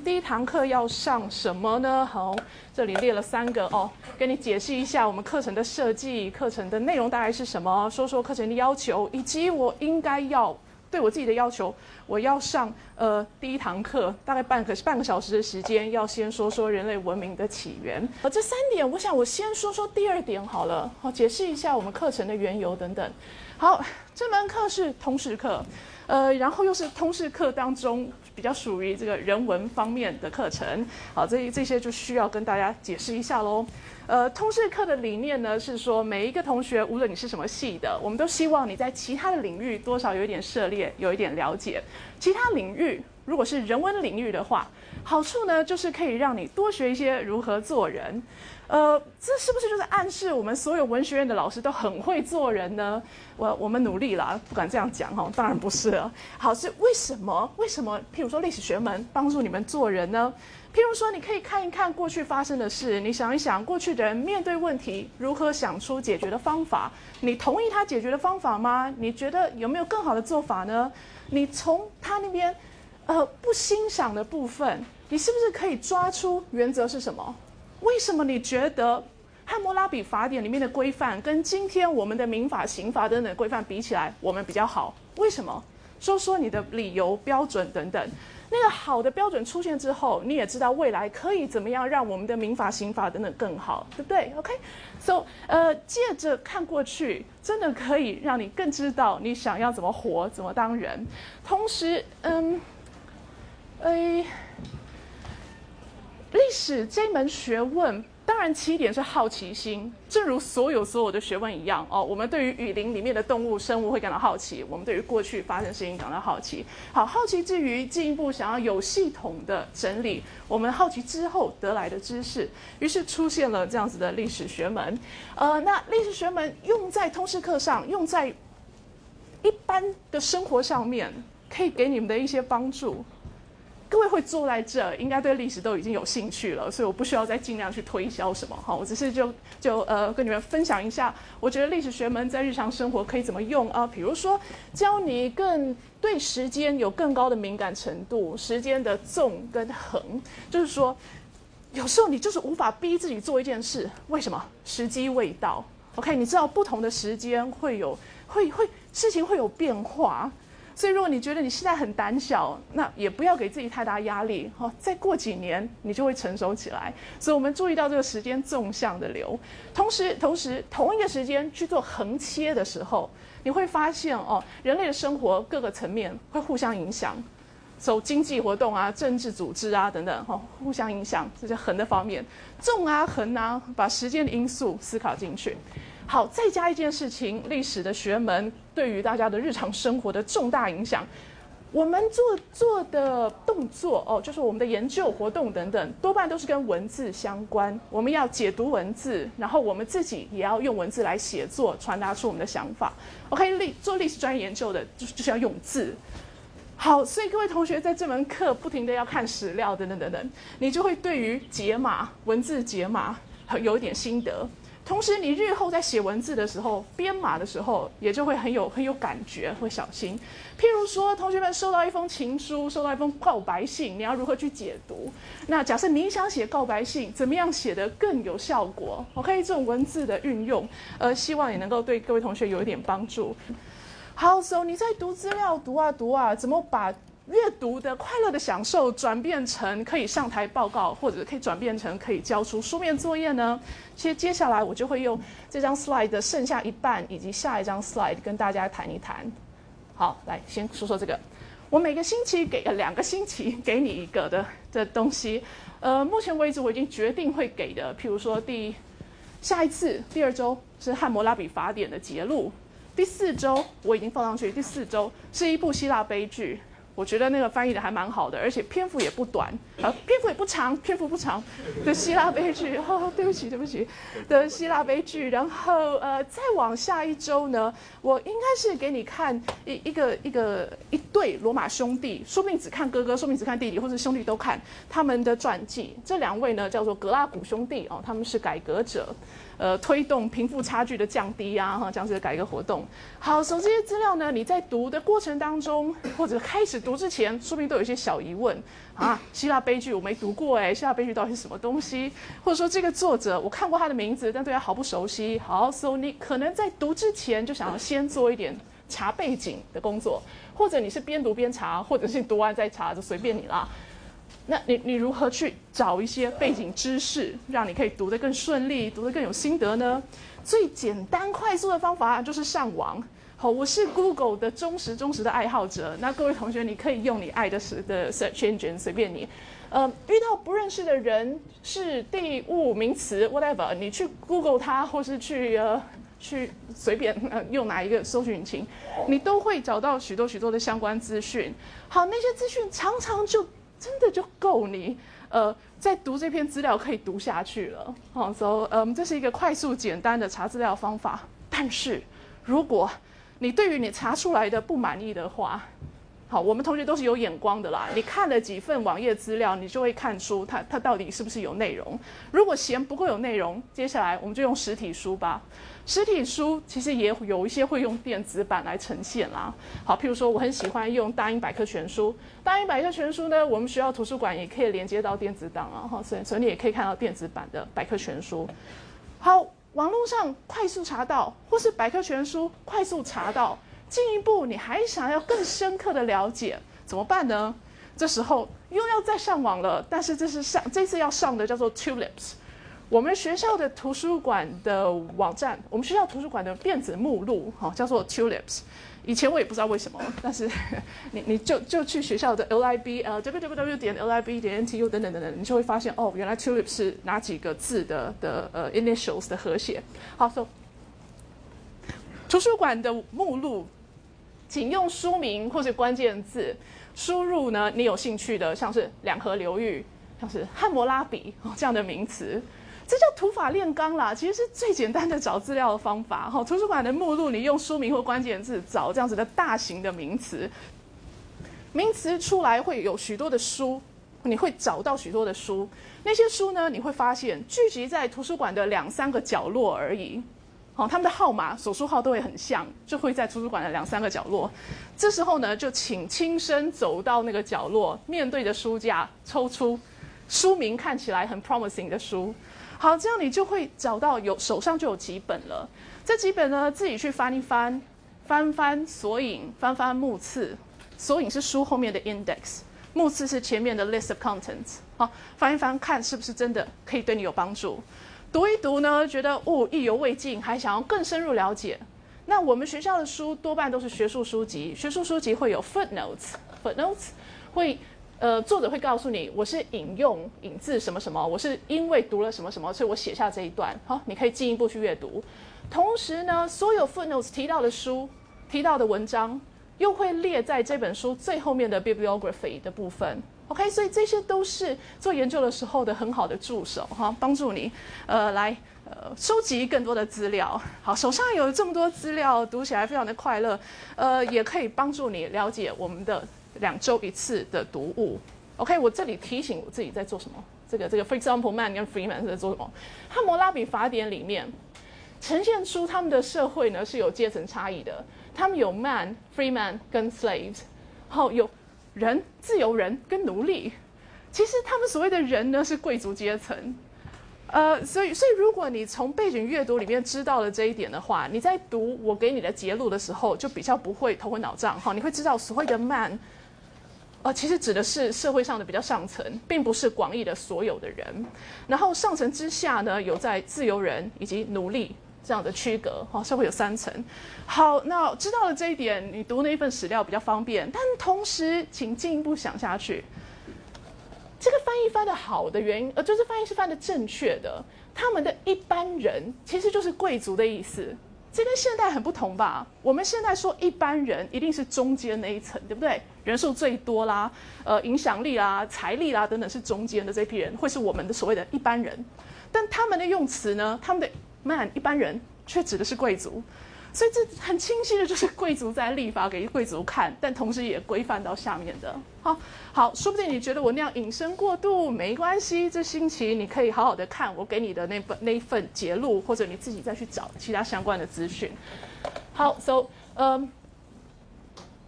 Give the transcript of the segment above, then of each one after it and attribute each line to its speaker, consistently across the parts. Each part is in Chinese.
Speaker 1: 第一堂课要上什么呢？好，这里列了三个哦，跟你解释一下我们课程的设计，课程的内容大概是什么，说说课程的要求，以及我应该要对我自己的要求，我要上呃第一堂课，大概半个半个小时的时间，要先说说人类文明的起源。呃，这三点，我想我先说说第二点好了，好，解释一下我们课程的缘由等等。好，这门课是通识课。呃，然后又是通识课当中比较属于这个人文方面的课程，好，这这些就需要跟大家解释一下喽。呃，通识课的理念呢是说，每一个同学，无论你是什么系的，我们都希望你在其他的领域多少有一点涉猎，有一点了解。其他领域如果是人文领域的话，好处呢就是可以让你多学一些如何做人。呃，这是不是就是暗示我们所有文学院的老师都很会做人呢？我我们努力了，不敢这样讲哈，当然不是了。好，是为什么？为什么？譬如说历史学门帮助你们做人呢？譬如说，你可以看一看过去发生的事，你想一想过去的人面对问题如何想出解决的方法，你同意他解决的方法吗？你觉得有没有更好的做法呢？你从他那边，呃，不欣赏的部分，你是不是可以抓出原则是什么？为什么你觉得《汉谟拉比法典》里面的规范跟今天我们的民法、刑法等等规范比起来，我们比较好？为什么？说说你的理由、标准等等。那个好的标准出现之后，你也知道未来可以怎么样让我们的民法、刑法等等更好，对不对？OK，So，呃，借着看过去，真的可以让你更知道你想要怎么活、怎么当人。同时，嗯，诶。历史这门学问，当然起点是好奇心，正如所有所有的学问一样哦。我们对于雨林里面的动物、生物会感到好奇，我们对于过去发生事情感到好奇。好，好奇之余，进一步想要有系统的整理我们好奇之后得来的知识，于是出现了这样子的历史学门。呃，那历史学门用在通识课上，用在一般的生活上面，可以给你们的一些帮助。各位会坐在这，应该对历史都已经有兴趣了，所以我不需要再尽量去推销什么哈，我只是就就呃跟你们分享一下，我觉得历史学门在日常生活可以怎么用啊？比如说教你更对时间有更高的敏感程度，时间的纵跟横，就是说有时候你就是无法逼自己做一件事，为什么？时机未到。OK，你知道不同的时间会有会会事情会有变化。所以，如果你觉得你现在很胆小，那也不要给自己太大压力。哈，再过几年你就会成熟起来。所以我们注意到这个时间纵向的流，同时，同时同一个时间去做横切的时候，你会发现哦，人类的生活各个层面会互相影响，走经济活动啊、政治组织啊等等，哈，互相影响，这是横的方面。纵啊、横啊，把时间的因素思考进去。好，再加一件事情，历史的学门对于大家的日常生活的重大影响。我们做做的动作哦，就是我们的研究活动等等，多半都是跟文字相关。我们要解读文字，然后我们自己也要用文字来写作，传达出我们的想法。OK，历做历史专业研究的，就就是要用字。好，所以各位同学在这门课不停的要看史料等等等等，你就会对于解码文字解码有一点心得。同时，你日后在写文字的时候、编码的时候，也就会很有很有感觉，会小心。譬如说，同学们收到一封情书，收到一封告白信，你要如何去解读？那假设你想写告白信，怎么样写得更有效果？OK，这种文字的运用，呃，希望也能够对各位同学有一点帮助。好，So 你在读资料，读啊读啊，怎么把？阅读的快乐的享受转变成可以上台报告，或者可以转变成可以交出书面作业呢？其实接下来我就会用这张 slide 的剩下一半以及下一张 slide 跟大家谈一谈。好，来先说说这个。我每个星期给个两个星期给你一个的的东西。呃，目前为止我已经决定会给的，譬如说第下一次第二周是《汉谟拉比法典》的节录，第四周我已经放上去，第四周是一部希腊悲剧。我觉得那个翻译的还蛮好的，而且篇幅也不短，啊，篇幅也不长，篇幅不长的希腊悲剧。哦，对不起，对不起，的希腊悲剧。然后呃，再往下一周呢，我应该是给你看一一个一个一对罗马兄弟，说不定只看哥哥，说不定只看弟弟，或者兄弟都看他们的传记。这两位呢叫做格拉古兄弟哦，他们是改革者。呃，推动贫富差距的降低啊，哈，这样子的改革活动。好，所以这些资料呢，你在读的过程当中，或者开始读之前，说不定都有一些小疑问啊。希腊悲剧我没读过哎，希腊悲剧到底是什么东西？或者说这个作者我看过他的名字，但对他毫不熟悉。好，so 你可能在读之前就想要先做一点查背景的工作，或者你是边读边查，或者是读完再查，就随便你啦。那你你如何去找一些背景知识，让你可以读得更顺利，读得更有心得呢？最简单快速的方法就是上网。好，我是 Google 的忠实忠实的爱好者。那各位同学，你可以用你爱的是的 search engine，随便你。呃，遇到不认识的人，是地物名词 whatever，你去 Google 它，或是去呃去随便呃用哪一个搜索引擎，你都会找到许多许多的相关资讯。好，那些资讯常常就真的就够你呃在读这篇资料可以读下去了。好，so 嗯，这是一个快速简单的查资料方法。但是如果你对于你查出来的不满意的话，好，我们同学都是有眼光的啦。你看了几份网页资料，你就会看出它它到底是不是有内容。如果嫌不够有内容，接下来我们就用实体书吧。实体书其实也有一些会用电子版来呈现啦。好，譬如说我很喜欢用大英百科全书。大英百科全书呢，我们学校图书馆也可以连接到电子档啊，哈，所以所以你也可以看到电子版的百科全书。好。网络上快速查到，或是百科全书快速查到，进一步你还想要更深刻的了解，怎么办呢？这时候又要再上网了，但是这是上这次要上的叫做 Tulips，我们学校的图书馆的网站，我们学校图书馆的电子目录，哈，叫做 Tulips。以前我也不知道为什么，但是 你你就就去学校的 LIB 呃 www 点 LIB 点 NTU 等等等等，你就会发现哦，原来 tulip 是哪几个字的的呃 initials 的和谐。好，so 图书馆的目录，请用书名或者关键字输入呢你有兴趣的，像是两河流域，像是汉谟拉比这样的名词。这叫土法炼钢啦，其实是最简单的找资料的方法。哈，图书馆的目录，你用书名或关键字找这样子的大型的名词，名词出来会有许多的书，你会找到许多的书。那些书呢，你会发现聚集在图书馆的两三个角落而已。好，他们的号码、手书号都会很像，就会在图书馆的两三个角落。这时候呢，就请亲身走到那个角落，面对着书架，抽出书名看起来很 promising 的书。好，这样你就会找到有手上就有几本了。这几本呢，自己去翻一翻，翻翻索引，翻翻目次。索引是书后面的 index，目次是前面的 list of contents。好，翻一翻看是不是真的可以对你有帮助。读一读呢，觉得哦意犹未尽，还想要更深入了解。那我们学校的书多半都是学术书籍，学术书籍会有 footnotes，footnotes 会。呃，作者会告诉你，我是引用引自什么什么，我是因为读了什么什么，所以我写下这一段。好，你可以进一步去阅读。同时呢，所有 footnotes 提到的书、提到的文章，又会列在这本书最后面的 bibliography 的部分。OK，所以这些都是做研究的时候的很好的助手哈，帮助你呃来呃收集更多的资料。好，手上有这么多资料，读起来非常的快乐。呃，也可以帮助你了解我们的。两周一次的读物，OK，我这里提醒我自己在做什么。这个这个，For example，Man 跟 Freeman 是在做什么？汉谟拉比法典里面呈现出他们的社会呢是有阶层差异的。他们有 Man、Freeman 跟 Slaves，好有人、自由人跟奴隶。其实他们所谓的人呢是贵族阶层。呃，所以，所以如果你从背景阅读里面知道了这一点的话，你在读我给你的节录的时候，就比较不会头昏脑胀哈。你会知道所谓的 Man。呃，其实指的是社会上的比较上层，并不是广义的所有的人。然后上层之下呢，有在自由人以及奴隶这样的区隔，哈，社会有三层。好，那知道了这一点，你读那一份史料比较方便。但同时，请进一步想下去，这个翻译翻的好的原因，呃，就是翻译是翻的正确的。他们的一般人其实就是贵族的意思。这跟现代很不同吧？我们现在说一般人一定是中间那一层，对不对？人数最多啦，呃，影响力啦、财力啦等等是中间的这批人，会是我们的所谓的一般人。但他们的用词呢，他们的 man 一般人却指的是贵族。所以这很清晰的就是贵族在立法给贵族看，但同时也规范到下面的。好，好，说不定你觉得我那样引申过度没关系，这星期你可以好好的看我给你的那本那一份节录，或者你自己再去找其他相关的资讯。好，so，嗯，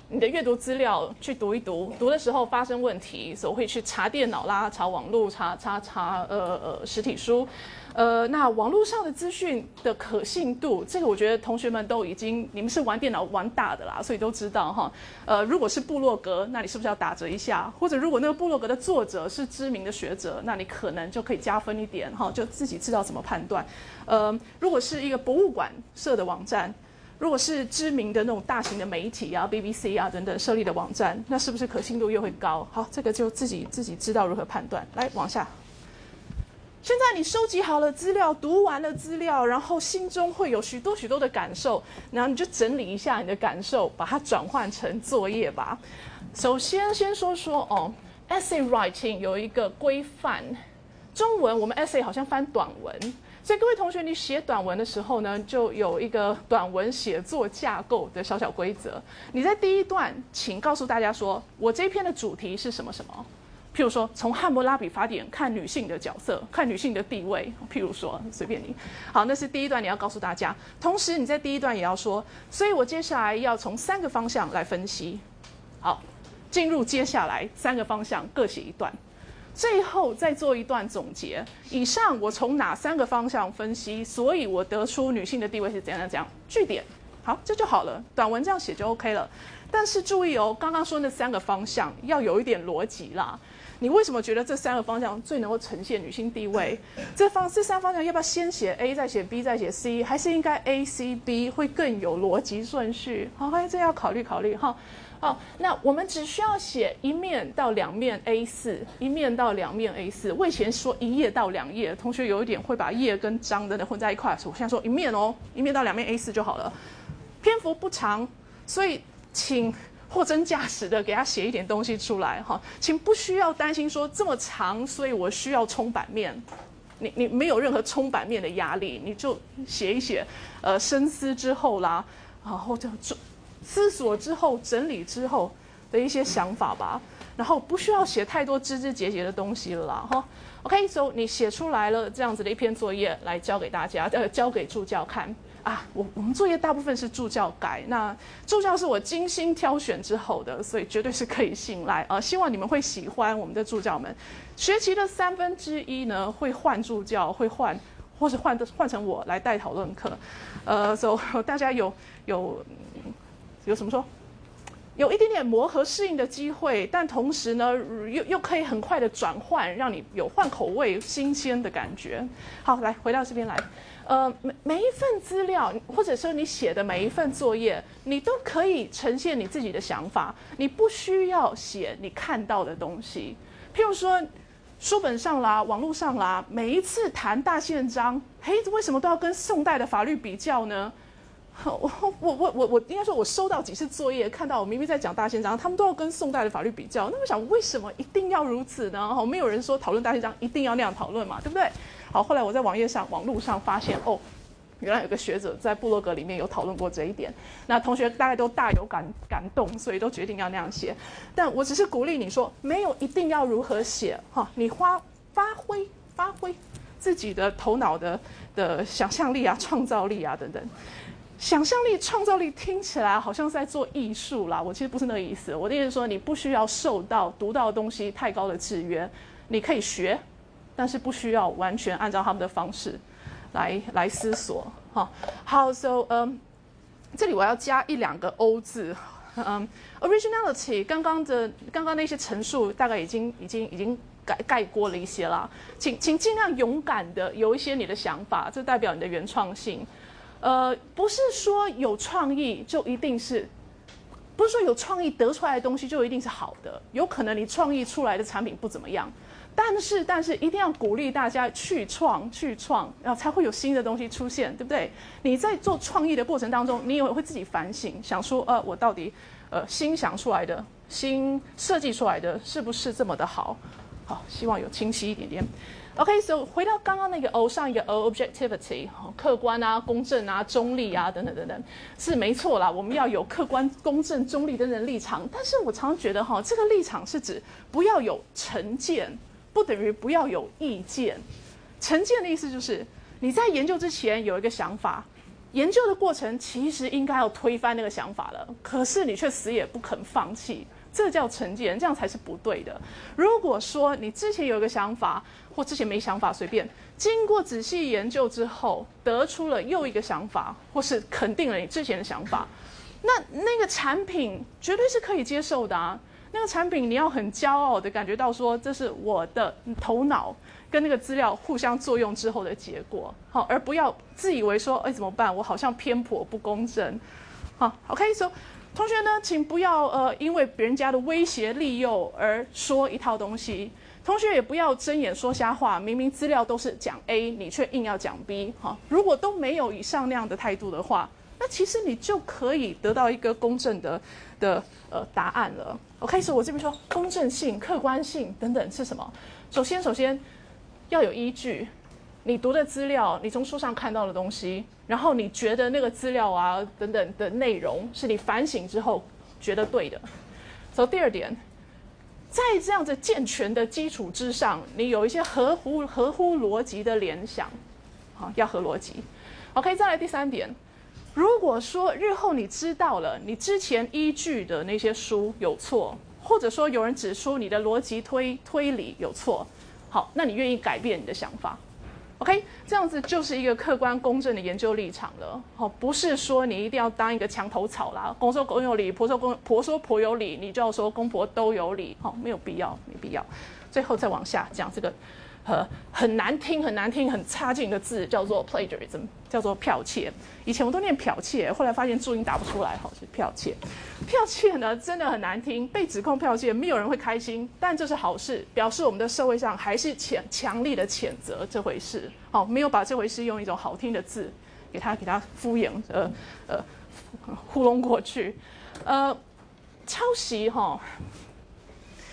Speaker 1: 你的阅读资料去读一读，读的时候发生问题，所以会去查电脑啦，查网络，查查查呃呃实体书。呃，那网络上的资讯的可信度，这个我觉得同学们都已经，你们是玩电脑玩大的啦，所以都知道哈。呃，如果是部落格，那你是不是要打折一下？或者如果那个部落格的作者是知名的学者，那你可能就可以加分一点哈，就自己知道怎么判断。呃，如果是一个博物馆设的网站，如果是知名的那种大型的媒体啊，BBC 啊等等设立的网站，那是不是可信度又会高？好，这个就自己自己知道如何判断。来，往下。现在你收集好了资料，读完了资料，然后心中会有许多许多的感受，然后你就整理一下你的感受，把它转换成作业吧。首先，先说说哦，essay writing 有一个规范，中文我们 essay 好像翻短文，所以各位同学，你写短文的时候呢，就有一个短文写作架构的小小规则。你在第一段，请告诉大家说，我这篇的主题是什么什么。譬如说，从《汉谟拉比法典》看女性的角色，看女性的地位。譬如说，随便你。好，那是第一段，你要告诉大家。同时，你在第一段也要说，所以我接下来要从三个方向来分析。好，进入接下来三个方向，各写一段。最后再做一段总结。以上我从哪三个方向分析？所以我得出女性的地位是怎样怎样。句点。好，这就好了。短文这样写就 OK 了。但是注意哦，刚刚说那三个方向要有一点逻辑啦。你为什么觉得这三个方向最能够呈现女性地位？这方这三方向要不要先写 A 再写 B 再写 C，还是应该 A C B 会更有逻辑顺序？好，这要考虑考虑哈。好，那我们只需要写一面到两面 A 四，一面到两面 A 四。我以前说一页到两页，同学有一点会把页跟章等等混在一块，我现在说一面哦，一面到两面 A 四就好了。篇幅不长，所以请。货真价实的给他写一点东西出来哈，请不需要担心说这么长，所以我需要冲版面。你你没有任何冲版面的压力，你就写一写，呃，深思之后啦，然后就思索之后整理之后的一些想法吧。然后不需要写太多枝枝节节的东西了啦哈。OK，so 你写出来了这样子的一篇作业来交给大家，呃，交给助教看。啊，我我们作业大部分是助教改，那助教是我精心挑选之后的，所以绝对是可以信赖啊。希望你们会喜欢我们的助教们。学期的三分之一呢会换助教，会换，或是换的换成我来带讨论课。呃，所以大家有有有什么说？有一点点磨合适应的机会，但同时呢，又又可以很快的转换，让你有换口味、新鲜的感觉。好，来回到这边来。呃，每每一份资料，或者说你写的每一份作业，你都可以呈现你自己的想法。你不需要写你看到的东西。譬如说，书本上啦，网络上啦，每一次谈大宪章，嘿，为什么都要跟宋代的法律比较呢？我我我我我应该说，我收到几次作业，看到我明明在讲大宪章，他们都要跟宋代的法律比较。那我想，为什么一定要如此呢？哈，没有人说讨论大宪章一定要那样讨论嘛，对不对？好，后来我在网页上、网络上发现，哦，原来有个学者在部落格里面有讨论过这一点。那同学大概都大有感感动，所以都决定要那样写。但我只是鼓励你说，没有一定要如何写哈，你花发挥发挥自己的头脑的的想象力啊、创造力啊等等。想象力、创造力听起来好像是在做艺术啦，我其实不是那个意思。我的意思是说，你不需要受到读到的东西太高的制约，你可以学。但是不需要完全按照他们的方式来来思索，哈。好，so，嗯，这里我要加一两个 O 字，嗯，originality，刚刚的刚刚那些陈述大概已经已经已经盖盖过了一些了，请请尽量勇敢的有一些你的想法，这代表你的原创性。呃，不是说有创意就一定是，不是说有创意得出来的东西就一定是好的，有可能你创意出来的产品不怎么样。但是，但是一定要鼓励大家去创、去创，然后才会有新的东西出现，对不对？你在做创意的过程当中，你也会自己反省，想说，呃，我到底，呃，新想出来的、新设计出来的是不是这么的好？好，希望有清晰一点点。OK，so 回到刚刚那个 O 上一个 O，objectivity，客观啊、公正啊、中立啊等等等等，是没错啦。我们要有客观、公正、中立等等立场，但是我常常觉得哈，这个立场是指不要有成见。不等于不要有意见。成见的意思就是你在研究之前有一个想法，研究的过程其实应该要推翻那个想法了，可是你却死也不肯放弃，这叫成见，这样才是不对的。如果说你之前有一个想法，或之前没想法，随便经过仔细研究之后，得出了又一个想法，或是肯定了你之前的想法，那那个产品绝对是可以接受的啊。那个产品你要很骄傲的感觉到说，这是我的头脑。跟那个资料互相作用之后的结果，好，而不要自以为说，哎，怎么办？我好像偏颇不公正，好，OK，所以同学呢，请不要呃，因为别人家的威胁利诱而说一套东西。同学也不要睁眼说瞎话，明明资料都是讲 A，你却硬要讲 B，哈。如果都没有以上那样的态度的话，那其实你就可以得到一个公正的的呃答案了。OK，所以我这边说公正性、客观性等等是什么？首先，首先。要有依据，你读的资料，你从书上看到的东西，然后你觉得那个资料啊等等的内容是你反省之后觉得对的。走第二点，在这样子健全的基础之上，你有一些合乎合乎逻辑的联想，好，要合逻辑。OK，再来第三点，如果说日后你知道了你之前依据的那些书有错，或者说有人指出你的逻辑推推理有错。好，那你愿意改变你的想法？OK，这样子就是一个客观公正的研究立场了。好，不是说你一定要当一个墙头草啦，公说公有理，婆说公婆说婆有理，你就要说公婆都有理。好，没有必要，没必要。最后再往下讲这个。呃，很难听、很难听、很差劲的字叫做 plagiarism，叫做剽窃。以前我都念剽窃，后来发现注音打不出来，好是剽窃。剽窃呢，真的很难听，被指控剽窃，没有人会开心。但这是好事，表示我们的社会上还是谴强力的谴责这回事。好，没有把这回事用一种好听的字给他给他敷衍呃呃糊弄过去。呃，抄袭哈。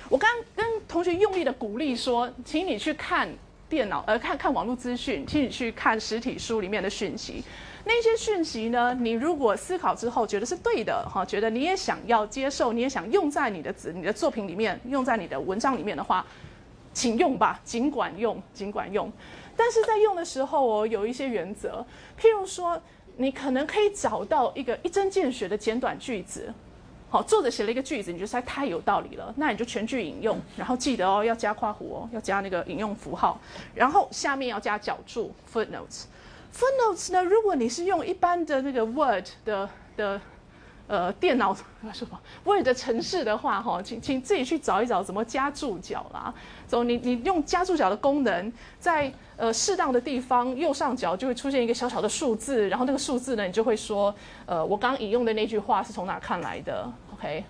Speaker 1: 我刚跟同学用力的鼓励说，请你去看电脑，呃，看看网络资讯，请你去看实体书里面的讯息。那些讯息呢，你如果思考之后觉得是对的，哈，觉得你也想要接受，你也想用在你的字、你的作品里面，用在你的文章里面的话，请用吧，尽管用，尽管用。但是在用的时候哦，有一些原则，譬如说，你可能可以找到一个一针见血的简短句子。好，作者写了一个句子，你觉得实在太有道理了，那你就全句引用，然后记得哦，要加括弧哦，要加那个引用符号，然后下面要加脚注 footnotes。footnotes 呢，如果你是用一般的那个 Word 的的。呃，电脑什么 Word 的程式的话，哈，请请自己去找一找怎么加注脚啦。走，你你用加注脚的功能，在呃适当的地方右上角就会出现一个小小的数字，然后那个数字呢，你就会说，呃，我刚引用的那句话是从哪看来的？OK，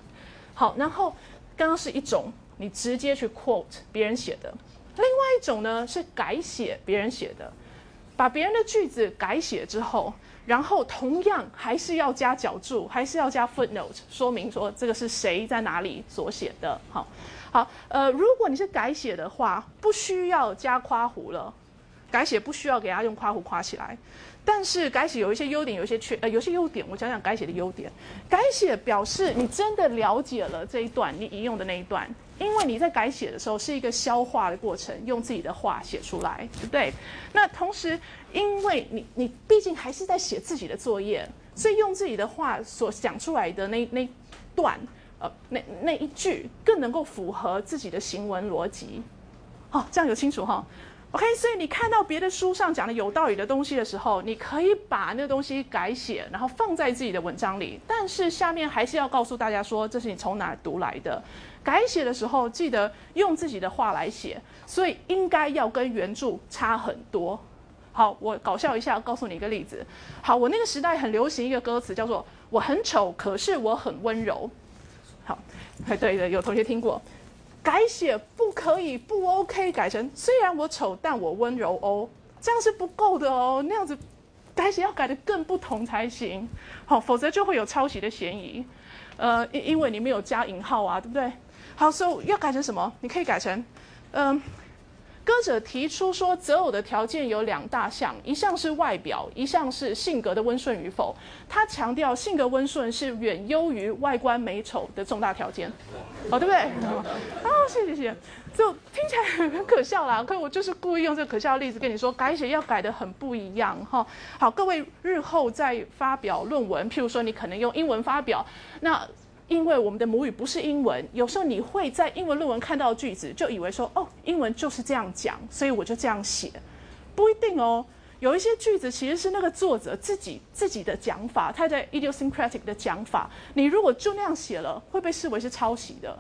Speaker 1: 好，然后刚刚是一种你直接去 quote 别人写的，另外一种呢是改写别人写的，把别人的句子改写之后。然后同样还是要加脚注，还是要加 footnote，说明说这个是谁在哪里所写的。好，好，呃，如果你是改写的话，不需要加夸弧了，改写不需要给他用夸弧夸起来。但是改写有一些优点，有一些缺，呃，有些优点，我讲讲改写的优点。改写表示你真的了解了这一段你引用的那一段，因为你在改写的时候是一个消化的过程，用自己的话写出来，对不对？那同时，因为你你毕竟还是在写自己的作业，所以用自己的话所讲出来的那那段，呃，那那一句更能够符合自己的行文逻辑。好，这样有清楚哈？OK，所以你看到别的书上讲的有道理的东西的时候，你可以把那个东西改写，然后放在自己的文章里。但是下面还是要告诉大家说，这是你从哪读来的。改写的时候记得用自己的话来写，所以应该要跟原著差很多。好，我搞笑一下，告诉你一个例子。好，我那个时代很流行一个歌词，叫做“我很丑，可是我很温柔”。好，对对，有同学听过。改写不可以不 OK，改成虽然我丑，但我温柔哦，这样是不够的哦。那样子改写要改的更不同才行，好，否则就会有抄袭的嫌疑。呃，因因为你没有加引号啊，对不对？好，所以要改成什么？你可以改成，嗯，歌者提出说，择偶的条件有两大项，一项是外表，一项是性格的温顺与否。他强调性格温顺是远优于外观美丑的重大条件，哦，对不对？哦，谢谢谢谢。就听起来很可笑啦，可我就是故意用这个可笑的例子跟你说，改写要改的很不一样哈。好，各位日后再发表论文，譬如说你可能用英文发表，那。因为我们的母语不是英文，有时候你会在英文论文看到句子，就以为说哦，英文就是这样讲，所以我就这样写，不一定哦。有一些句子其实是那个作者自己自己的讲法，他在 idiosyncratic 的讲法，你如果就那样写了，会被视为是抄袭的。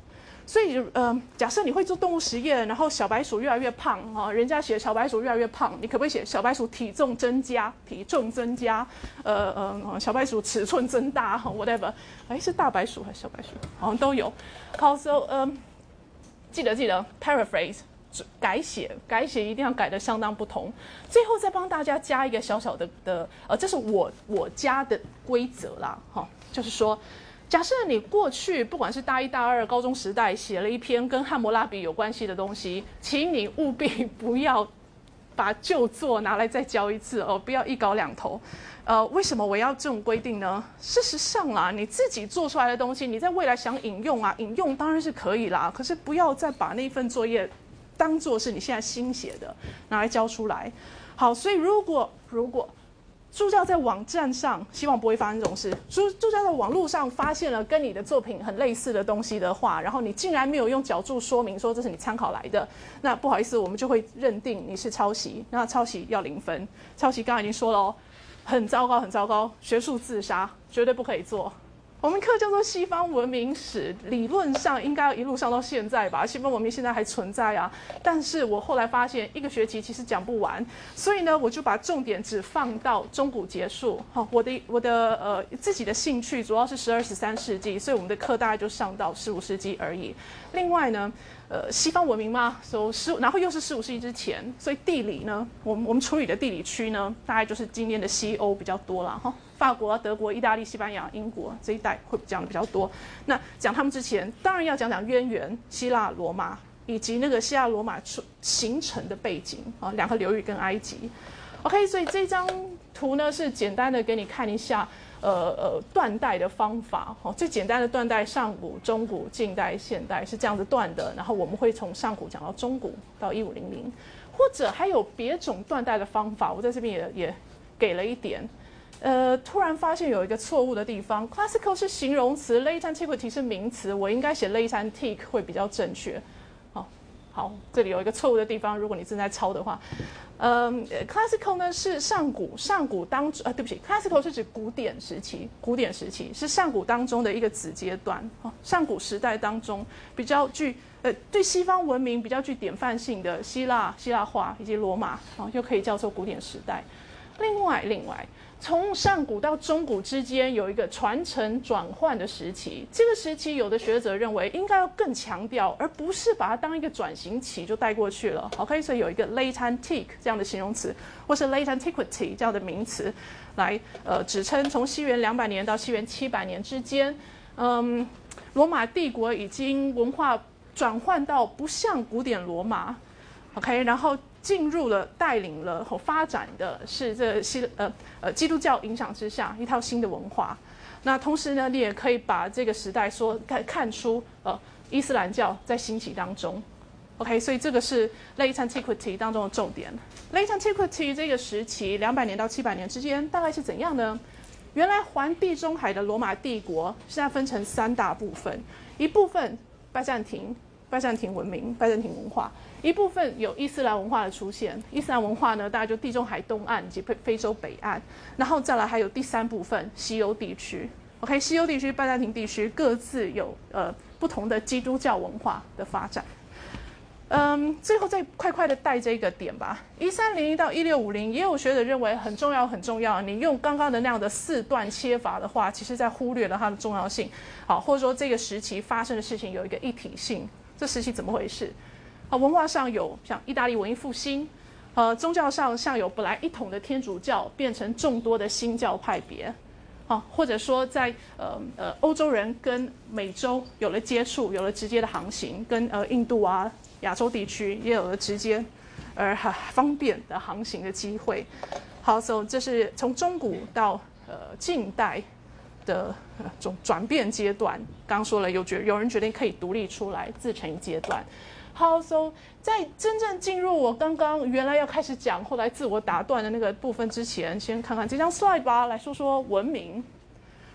Speaker 1: 所以，呃，假设你会做动物实验，然后小白鼠越来越胖，哈，人家写小白鼠越来越胖，你可不可以写小白鼠体重增加，体重增加，呃呃，小白鼠尺寸增大，whatever，哎，是大白鼠还是小白鼠？好像都有。好，so，呃，记得记得，paraphrase，改写，改写一定要改的相当不同。最后再帮大家加一个小小的的，呃，这是我我家的规则啦，哈，就是说。假设你过去不管是大一、大二、高中时代写了一篇跟汉谟拉比有关系的东西，请你务必不要把旧作拿来再教一次哦，不要一搞两头。呃，为什么我要这种规定呢？事实上啦，你自己做出来的东西，你在未来想引用啊，引用当然是可以啦。可是不要再把那份作业当做是你现在新写的拿来交出来。好，所以如果如果。助教在网站上，希望不会发生这种事。助助教在网络上发现了跟你的作品很类似的东西的话，然后你竟然没有用脚注说明说这是你参考来的，那不好意思，我们就会认定你是抄袭。那抄袭要零分，抄袭刚刚已经说了哦，很糟糕，很糟糕，学术自杀，绝对不可以做。我们课叫做西方文明史，理论上应该一路上到现在吧。西方文明现在还存在啊，但是我后来发现一个学期其实讲不完，所以呢，我就把重点只放到中古结束。好，我的我的呃自己的兴趣主要是十二十三世纪，所以我们的课大概就上到十五世纪而已。另外呢。呃，西方文明嘛，所十，然后又是十五世纪之前，所以地理呢，我们我们处理的地理区呢，大概就是今天的西欧比较多了哈，法国、德国、意大利、西班牙、英国这一带会讲的比较多。那讲他们之前，当然要讲讲渊源，希腊、罗马以及那个希腊罗马出形成的背景啊，两个流域跟埃及。OK，所以这张图呢是简单的给你看一下。呃呃，断代的方法哈，最简单的断代，上古、中古、近代、现代是这样子断的。然后我们会从上古讲到中古，到一五零零，或者还有别种断代的方法。我在这边也也给了一点。呃，突然发现有一个错误的地方，classical 是形容词，late antiquity 是名词，我应该写 late antique 会比较正确。好，好，这里有一个错误的地方，如果你正在抄的话。嗯，classical 呢是上古，上古当呃，对不起，classical 是指古典时期，古典时期是上古当中的一个子阶段。哦，上古时代当中比较具呃对西方文明比较具典范性的希腊、希腊化以及罗马，哦，又可以叫做古典时代。另外，另外。从上古到中古之间有一个传承转换的时期，这个时期有的学者认为应该要更强调，而不是把它当一个转型期就带过去了。OK，所以有一个 late antique 这样的形容词，或是 late antiquity 这样的名词，来呃指称从西元两百年到西元七百年之间，嗯，罗马帝国已经文化转换到不像古典罗马。OK，然后。进入了带领了和发展的是这西呃呃基督教影响之下一套新的文化。那同时呢，你也可以把这个时代说看看出呃伊斯兰教在兴起当中。OK，所以这个是 Late Antiquity 当中的重点。Late Antiquity 这个时期两百年到七百年之间大概是怎样呢？原来环地中海的罗马帝国现在分成三大部分，一部分拜占庭。拜占庭文明、拜占庭文化一部分有伊斯兰文化的出现，伊斯兰文化呢，大概就地中海东岸以及非非洲北岸，然后再来还有第三部分西欧地区。OK，西欧地区、拜占庭地区各自有呃不同的基督教文化的发展。嗯，最后再快快的带这个点吧。一三零一到一六五零，也有学者认为很重要，很重要。你用刚刚的那样的四段切法的话，其实在忽略了它的重要性。好，或者说这个时期发生的事情有一个一体性。这时期怎么回事？啊，文化上有像意大利文艺复兴，呃，宗教上像有本来一统的天主教变成众多的新教派别，啊，或者说在呃呃欧洲人跟美洲有了接触，有了直接的航行，跟呃印度啊亚洲地区也有了直接而很方便的航行的机会。好，所以这是从中古到呃近代的种转变阶段。刚刚说了，有决有人决定可以独立出来自成一阶段。好，so 在真正进入我刚刚原来要开始讲，后来自我打断的那个部分之前，先看看这张 slide 吧，来说说文明。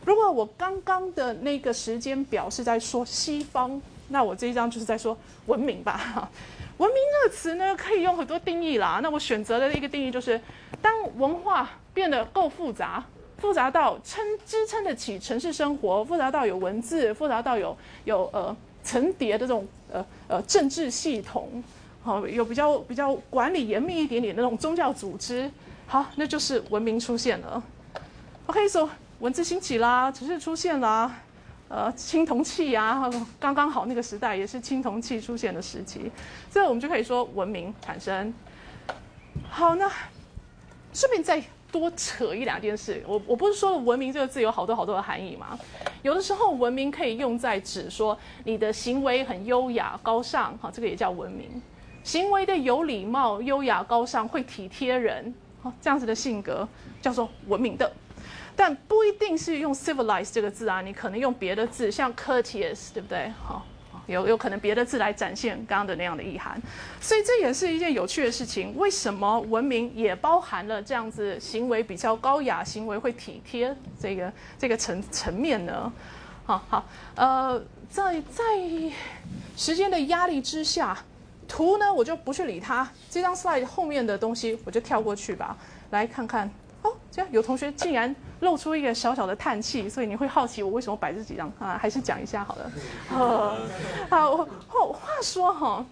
Speaker 1: 如果我刚刚的那个时间表是在说西方，那我这一张就是在说文明吧。文明这个词呢，可以用很多定义啦。那我选择的一个定义就是，当文化变得够复杂，复杂到撑支撑得起城市生活，复杂到有文字，复杂到有有呃。层叠的这种呃呃政治系统，好有比较比较管理严密一点点那种宗教组织，好，那就是文明出现了。OK，说文字兴起啦，城市出现啦，呃，青铜器啊，刚刚好那个时代也是青铜器出现的时期，所以我们就可以说文明产生。好，那顺便再。多扯一两件事，我我不是说了文明这个字有好多好多的含义吗？有的时候文明可以用在指说你的行为很优雅高尚，哈，这个也叫文明。行为的有礼貌、优雅高尚、会体贴人，哈，这样子的性格叫做文明的。但不一定是用 civilize 这个字啊，你可能用别的字，像 courteous，对不对？好。有有可能别的字来展现刚刚的那样的意涵，所以这也是一件有趣的事情。为什么文明也包含了这样子行为比较高雅、行为会体贴这个这个层层面呢？好好，呃，在在时间的压力之下，图呢我就不去理它，这张 slide 后面的东西我就跳过去吧，来看看。哦，这样有同学竟然露出一个小小的叹气，所以你会好奇我为什么摆这几张啊？还是讲一下好了。好，话话说哈，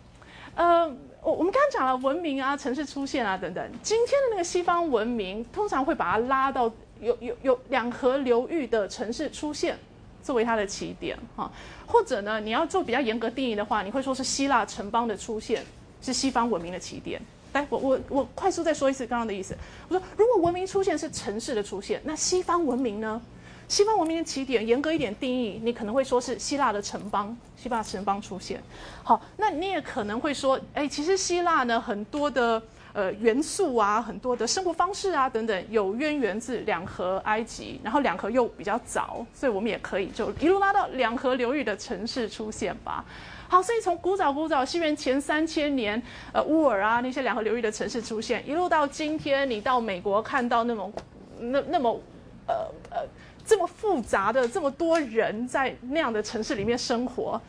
Speaker 1: 呃，我我们刚刚讲了文明啊，城市出现啊等等。今天的那个西方文明，通常会把它拉到有有有两河流域的城市出现，作为它的起点哈。或者呢，你要做比较严格定义的话，你会说是希腊城邦的出现是西方文明的起点。来，我我我快速再说一次刚刚的意思。我说，如果文明出现是城市的出现，那西方文明呢？西方文明的起点，严格一点定义，你可能会说是希腊的城邦，希腊城邦出现。好，那你也可能会说，哎，其实希腊呢很多的呃元素啊，很多的生活方式啊等等，有渊源自两河埃及，然后两河又比较早，所以我们也可以就一路拉到两河流域的城市出现吧。好，所以从古早古早西元前三千年，呃，乌尔啊那些两河流域的城市出现，一路到今天，你到美国看到那么那那么呃呃这么复杂的这么多人在那样的城市里面生活，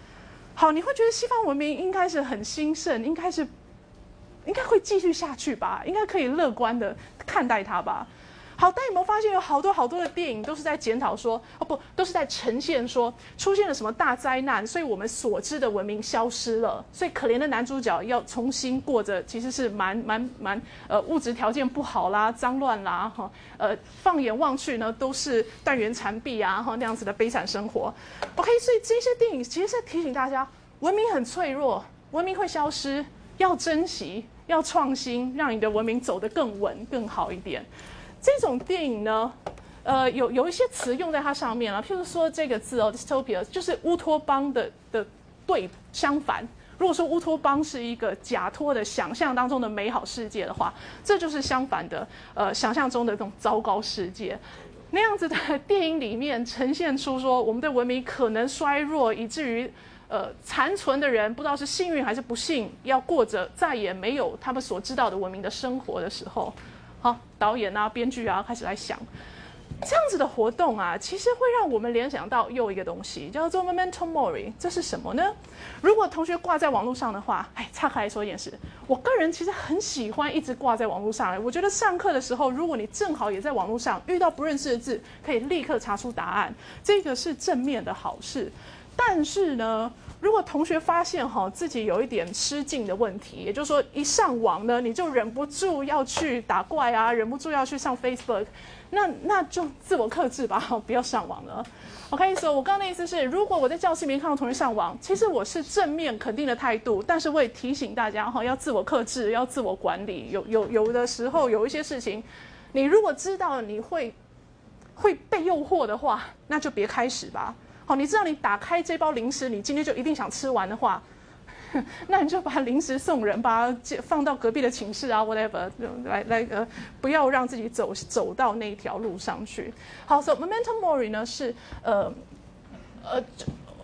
Speaker 1: 好，你会觉得西方文明应该是很兴盛，应该是应该会继续下去吧，应该可以乐观的看待它吧。好，但有没有发现有好多好多的电影都是在检讨说，哦不，都是在呈现说出现了什么大灾难，所以我们所知的文明消失了，所以可怜的男主角要重新过着其实是蛮蛮蛮呃物质条件不好啦、脏乱啦哈，呃放眼望去呢都是断垣残壁啊哈那样子的悲惨生活。OK，所以这些电影其实是提醒大家，文明很脆弱，文明会消失，要珍惜，要创新，让你的文明走得更稳、更好一点。这种电影呢，呃，有有一些词用在它上面了，譬如说这个字哦，dystopia，就是乌托邦的的对相反。如果说乌托邦是一个假托的想象当中的美好世界的话，这就是相反的，呃，想象中的这种糟糕世界。那样子的电影里面呈现出说，我们的文明可能衰弱，以至于呃残存的人不知道是幸运还是不幸，要过着再也没有他们所知道的文明的生活的时候。好，导演啊，编剧啊，开始来想这样子的活动啊，其实会让我们联想到又一个东西，叫做 memento mori。这是什么呢？如果同学挂在网络上的话，哎，岔开来说一件事，我个人其实很喜欢一直挂在网络上。我觉得上课的时候，如果你正好也在网络上遇到不认识的字，可以立刻查出答案，这个是正面的好事。但是呢？如果同学发现哈自己有一点失禁的问题，也就是说一上网呢，你就忍不住要去打怪啊，忍不住要去上 Facebook，那那就自我克制吧，不要上网了。OK，所以我刚刚的意思是，如果我在教室里面看到同学上网，其实我是正面肯定的态度，但是我也提醒大家哈，要自我克制，要自我管理。有有有的时候有一些事情，你如果知道你会会被诱惑的话，那就别开始吧。好，你知道你打开这包零食，你今天就一定想吃完的话，那你就把零食送人，把它放到隔壁的寝室啊，whatever，来来呃，不要让自己走走到那条路上去。好，so memento mori 呢是呃呃。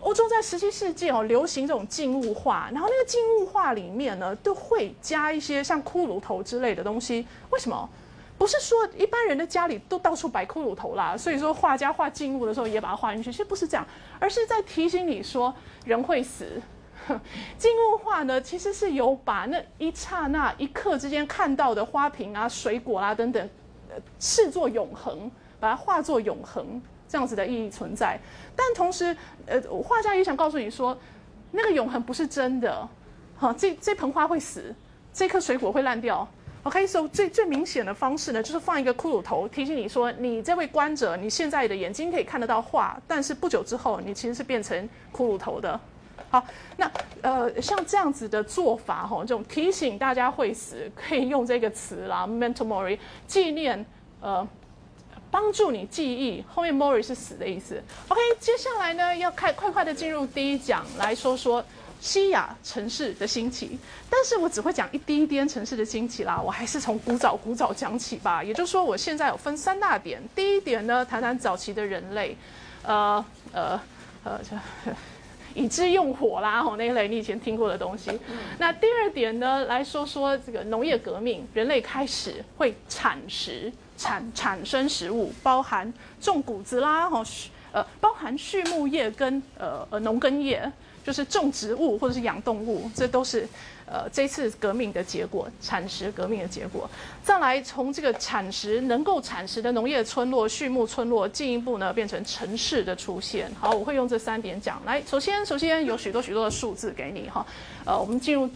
Speaker 1: 欧洲在十七世纪哦，流行这种静物画，然后那个静物画里面呢，都会加一些像骷髅头之类的东西。为什么？不是说一般人的家里都到处摆骷髅头啦，所以说画家画静物的时候也把它画进去。其实不是这样，而是在提醒你说人会死。静物画呢，其实是有把那一刹那、一刻之间看到的花瓶啊、水果啦等等，视作永恒，把它化作永恒。这样子的意义存在，但同时，呃，画家也想告诉你说，那个永恒不是真的，哈，这这盆花会死，这颗水果会烂掉。OK，所以最最明显的方式呢，就是放一个骷髅头，提醒你说，你这位观者，你现在的眼睛可以看得到画，但是不久之后，你其实是变成骷髅头的。好，那呃，像这样子的做法，哈，这种提醒大家会死，可以用这个词啦，mental m o r y 纪念，呃。帮助你记忆，后面 Mori 是死的意思。OK，接下来呢，要快快快的进入第一讲，来说说西亚城市的兴起。但是我只会讲一滴滴城市的兴起啦，我还是从古早古早讲起吧。也就是说，我现在有分三大点。第一点呢，谈谈早期的人类，呃呃呃，已知用火啦，吼那一类你以前听过的东西。那第二点呢，来说说这个农业革命，人类开始会产食。产产生食物，包含种谷子啦，哈，呃，包含畜牧业跟呃呃农耕业，就是种植物或者是养动物，这都是呃这次革命的结果，产食革命的结果。再来从这个产食能够产食的农业村落、畜牧村落，进一步呢变成城市的出现。好，我会用这三点讲。来，首先首先有许多许多的数字给你哈，呃，我们进入。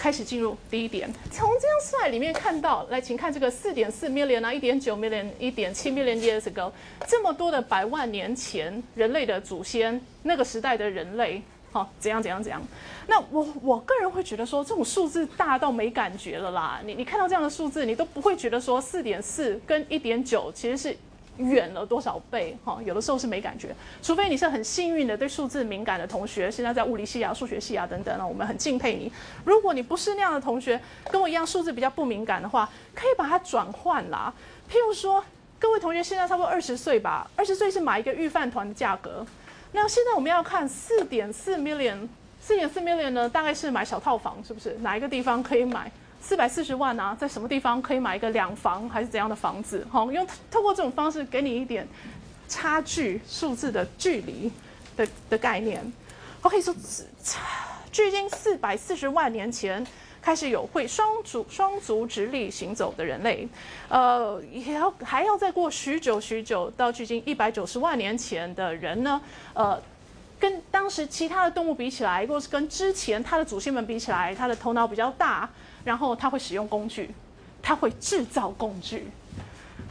Speaker 1: 开始进入第一点，从这张 slide 里面看到，来，请看这个四点四 million 啊，一点九 million，一点七 million years ago，这么多的百万年前人类的祖先，那个时代的人类，好，怎样怎样怎样？那我我个人会觉得说，这种数字大到没感觉了啦。你你看到这样的数字，你都不会觉得说四点四跟一点九其实是。远了多少倍？哈，有的时候是没感觉，除非你是很幸运的对数字敏感的同学，现在在物理系啊、数学系啊等等呢，我们很敬佩你。如果你不是那样的同学，跟我一样数字比较不敏感的话，可以把它转换啦。譬如说，各位同学现在差不多二十岁吧，二十岁是买一个预饭团的价格。那现在我们要看四点四 million，四点四 million 呢，大概是买小套房，是不是？哪一个地方可以买？四百四十万啊，在什么地方可以买一个两房还是怎样的房子？好，用透过这种方式给你一点差距数字的距离的的概念。OK，说距今四百四十万年前开始有会双足双足直立行走的人类，呃，也要还要再过许久许久，到距今一百九十万年前的人呢，呃，跟当时其他的动物比起来，或是跟之前他的祖先们比起来，他的头脑比较大。然后他会使用工具，他会制造工具。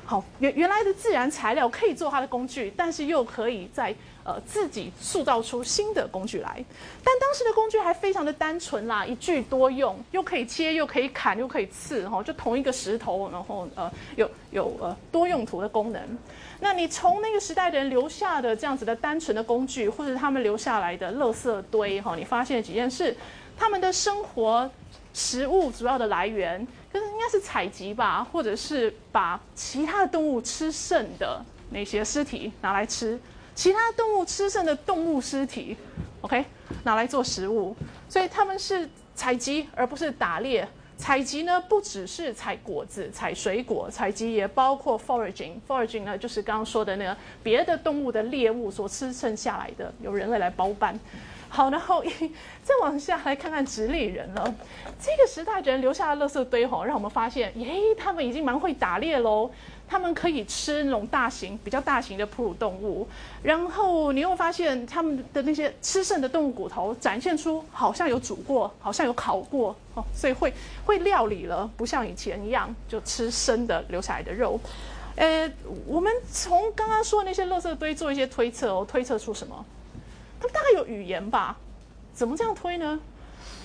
Speaker 1: 好，原原来的自然材料可以做他的工具，但是又可以在呃自己塑造出新的工具来。但当时的工具还非常的单纯啦，一具多用，又可以切，又可以砍，又可以刺，哈，就同一个石头，然后呃有有呃多用途的功能。那你从那个时代的人留下的这样子的单纯的工具，或者他们留下来的垃圾堆，哈，你发现了几件事，他们的生活。食物主要的来源，可是应该是采集吧，或者是把其他的动物吃剩的那些尸体拿来吃，其他动物吃剩的动物尸体，OK，拿来做食物。所以他们是采集，而不是打猎。采集呢，不只是采果子、采水果，采集也包括 foraging。foraging 呢，就是刚刚说的那个别的动物的猎物所吃剩下来的，由人类来包办。好，然后再往下来看看直立人了。这个时代人留下的垃圾堆吼，让我们发现，耶，他们已经蛮会打猎喽。他们可以吃那种大型、比较大型的哺乳动物。然后你又发现，他们的那些吃剩的动物骨头，展现出好像有煮过，好像有烤过哦，所以会会料理了，不像以前一样就吃生的留下来的肉。呃，我们从刚刚说的那些垃圾堆做一些推测哦，推测出什么？他们大概有语言吧？怎么这样推呢？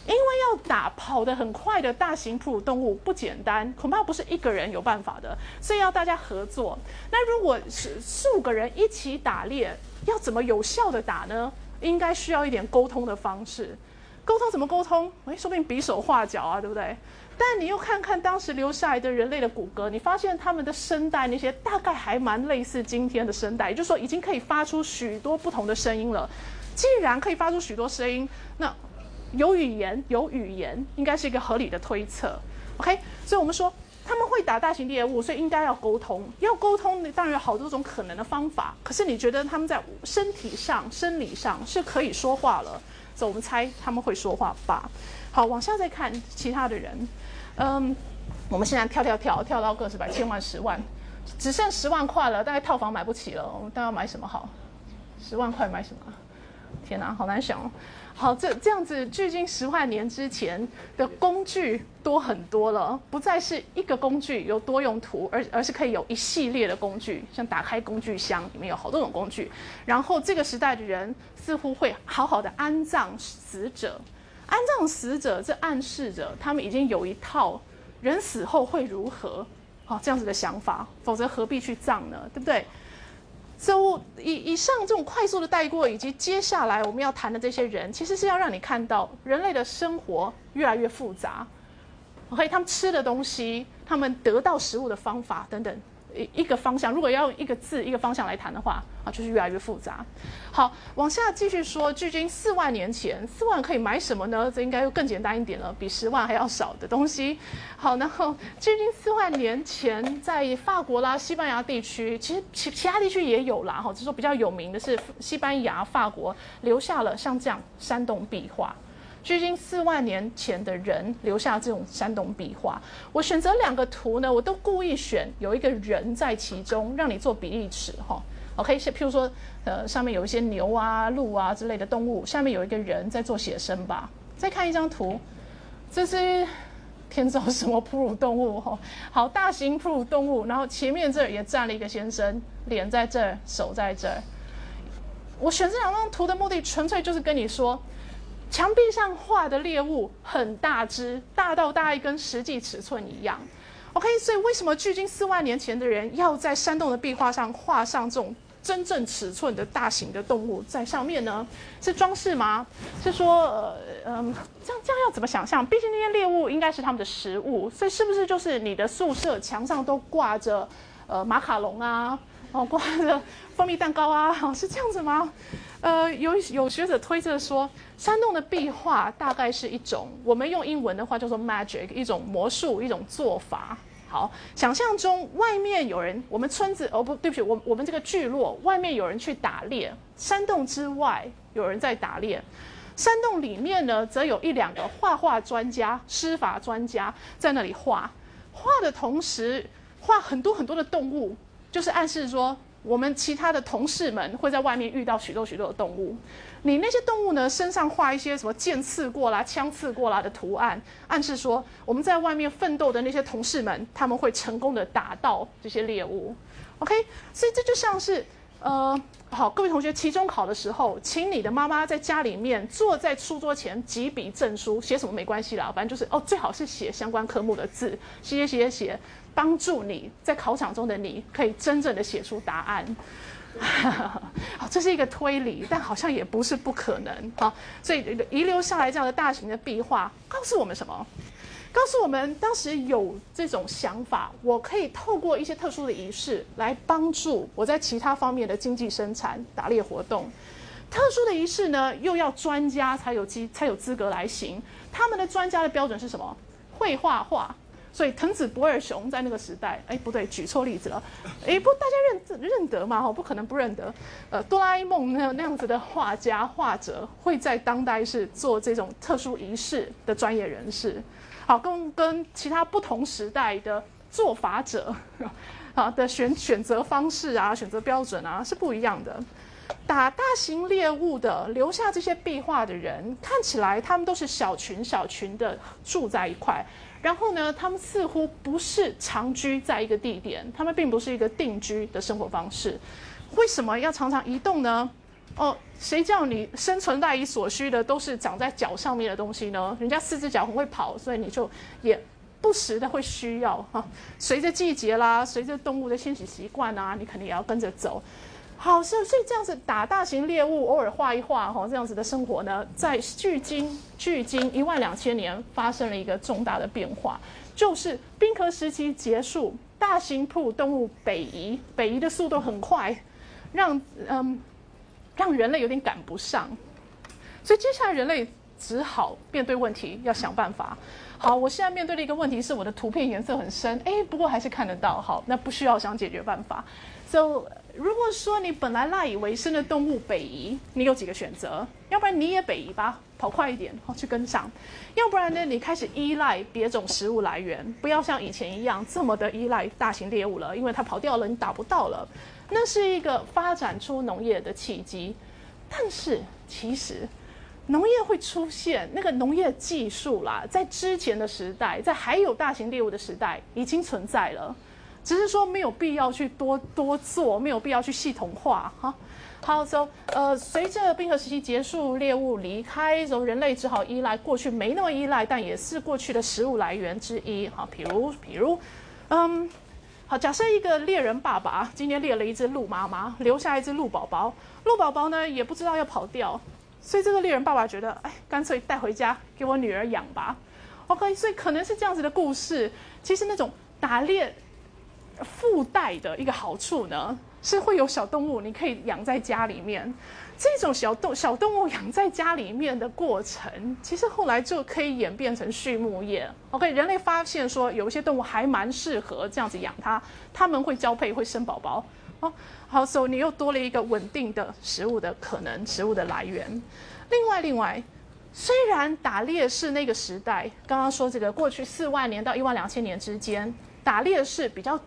Speaker 1: 因为要打跑得很快的大型哺乳动物不简单，恐怕不是一个人有办法的，所以要大家合作。那如果是数个人一起打猎，要怎么有效的打呢？应该需要一点沟通的方式。沟通怎么沟通？哎，说不定比手画脚啊，对不对？但你又看看当时留下来的人类的骨骼，你发现他们的声带那些大概还蛮类似今天的声带，也就是说已经可以发出许多不同的声音了。既然可以发出许多声音，那有语言有语言应该是一个合理的推测。OK，所以我们说他们会打大型猎物，所以应该要沟通。要沟通，当然有好多种可能的方法。可是你觉得他们在身体上、生理上是可以说话了？所以我们猜他们会说话吧。好，往下再看其他的人。嗯，我们现在跳跳跳跳到个十百千万十万，只剩十万块了，大概套房买不起了。我们大家买什么好？十万块买什么？天哪，好难想哦。好，这这样子，距今十万年之前的工具多很多了，不再是一个工具有多用途，而而是可以有一系列的工具，像打开工具箱里面有好多种工具。然后这个时代的人似乎会好好的安葬死者，安葬死者，这暗示着他们已经有一套人死后会如何，好这样子的想法，否则何必去葬呢？对不对？所以以以上这种快速的带过，以及接下来我们要谈的这些人，其实是要让你看到人类的生活越来越复杂。OK，他们吃的东西，他们得到食物的方法等等。一一个方向，如果要用一个字一个方向来谈的话，啊，就是越来越复杂。好，往下继续说，距今四万年前，四万可以买什么呢？这应该又更简单一点了，比十万还要少的东西。好，然后距今四万年前，在法国啦、西班牙地区，其实其其他地区也有啦，哈，只是说比较有名的是西班牙、法国留下了像这样山洞壁画。距今四万年前的人留下这种山洞壁画，我选择两个图呢，我都故意选有一个人在其中，让你做比例尺哈。OK，是譬如说，呃，上面有一些牛啊、鹿啊之类的动物，下面有一个人在做写生吧。再看一张图，这是天造什么哺乳动物哈？好，大型哺乳动物，然后前面这儿也站了一个先生，脸在这儿，手在这儿。我选这两张图的目的，纯粹就是跟你说。墙壁上画的猎物很大只，大到大概跟实际尺寸一样。OK，所以为什么距今四万年前的人要在山洞的壁画上画上这种真正尺寸的大型的动物在上面呢？是装饰吗？是说，呃，嗯，这样这样要怎么想象？毕竟那些猎物应该是他们的食物，所以是不是就是你的宿舍墙上都挂着呃马卡龙啊，哦挂着蜂蜜蛋糕啊？哦是这样子吗？呃，有有学者推测说，山洞的壁画大概是一种，我们用英文的话叫做 magic，一种魔术，一种做法。好，想象中外面有人，我们村子哦不对不起，我我们这个聚落外面有人去打猎，山洞之外有人在打猎，山洞里面呢，则有一两个画画专家、施法专家在那里画，画的同时画很多很多的动物，就是暗示说。我们其他的同事们会在外面遇到许多许多的动物，你那些动物呢身上画一些什么剑刺过啦、枪刺过啦的图案，暗示说我们在外面奋斗的那些同事们，他们会成功的打到这些猎物。OK，所以这就像是呃，好，各位同学，期中考的时候，请你的妈妈在家里面坐在书桌前几笔证书，写什么没关系啦，反正就是哦，最好是写相关科目的字，写写写写。帮助你在考场中的你可以真正的写出答案，好，这是一个推理，但好像也不是不可能好，所以遗留下来这样的大型的壁画，告诉我们什么？告诉我们当时有这种想法，我可以透过一些特殊的仪式来帮助我在其他方面的经济生产、打猎活动。特殊的仪式呢，又要专家才有机才有资格来行。他们的专家的标准是什么？会画画。所以藤子不二雄在那个时代，哎，不对，举错例子了，哎，不，大家认认得嘛？哈，不可能不认得。呃，哆啦 A 梦那那样子的画家画者，会在当代是做这种特殊仪式的专业人士。好，跟跟其他不同时代的做法者，啊的选选择方式啊，选择标准啊是不一样的。打大型猎物的，留下这些壁画的人，看起来他们都是小群小群的住在一块。然后呢，他们似乎不是长居在一个地点，他们并不是一个定居的生活方式。为什么要常常移动呢？哦，谁叫你生存赖以所需的都是长在脚上面的东西呢？人家四只脚很会跑，所以你就也不时的会需要哈。随着季节啦，随着动物的迁徙习惯啊，你肯定也要跟着走。好，所以所以这样子打大型猎物，偶尔画一画，哈，这样子的生活呢，在距今距今一万两千年发生了一个重大的变化，就是冰河时期结束，大型哺乳动物北移，北移的速度很快，让嗯让人类有点赶不上，所以接下来人类只好面对问题，要想办法。好，我现在面对的一个问题是我的图片颜色很深，哎，不过还是看得到，好，那不需要想解决办法，so。如果说你本来赖以为生的动物北移，你有几个选择？要不然你也北移吧，跑快一点，好去跟上；要不然呢，你开始依赖别种食物来源，不要像以前一样这么的依赖大型猎物了，因为它跑掉了，你打不到了。那是一个发展出农业的契机。但是其实农业会出现那个农业技术啦，在之前的时代，在还有大型猎物的时代已经存在了。只是说没有必要去多多做，没有必要去系统化哈。好，so 呃，随着冰河时期结束，猎物离开，然后人类只好依赖过去没那么依赖，但也是过去的食物来源之一哈。比如，比如，嗯，好，假设一个猎人爸爸今天猎了一只鹿妈妈，留下一只鹿宝宝，鹿宝宝呢也不知道要跑掉，所以这个猎人爸爸觉得，哎，干脆带回家给我女儿养吧。OK，所以可能是这样子的故事。其实那种打猎。附带的一个好处呢，是会有小动物，你可以养在家里面。这种小动小动物养在家里面的过程，其实后来就可以演变成畜牧业。OK，人类发现说有一些动物还蛮适合这样子养它，它们会交配，会生宝宝。哦，好，所以你又多了一个稳定的食物的可能，食物的来源。另外，另外，虽然打猎是那个时代，刚刚说这个过去四万年到一万两千年之间，打猎是比较。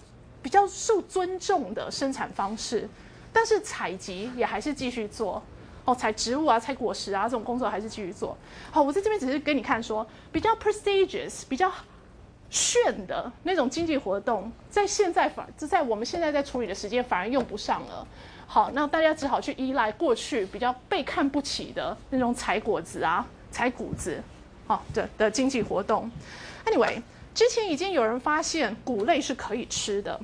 Speaker 1: 比较受尊重的生产方式，但是采集也还是继续做哦，采植物啊、采果实啊这种工作还是继续做。好，我在这边只是给你看说，比较 prestigious、比较炫的那种经济活动，在现在反就在我们现在在处理的时间反而用不上了。好，那大家只好去依赖过去比较被看不起的那种采果子啊、采谷子，好的的经济活动。Anyway，之前已经有人发现谷类是可以吃的。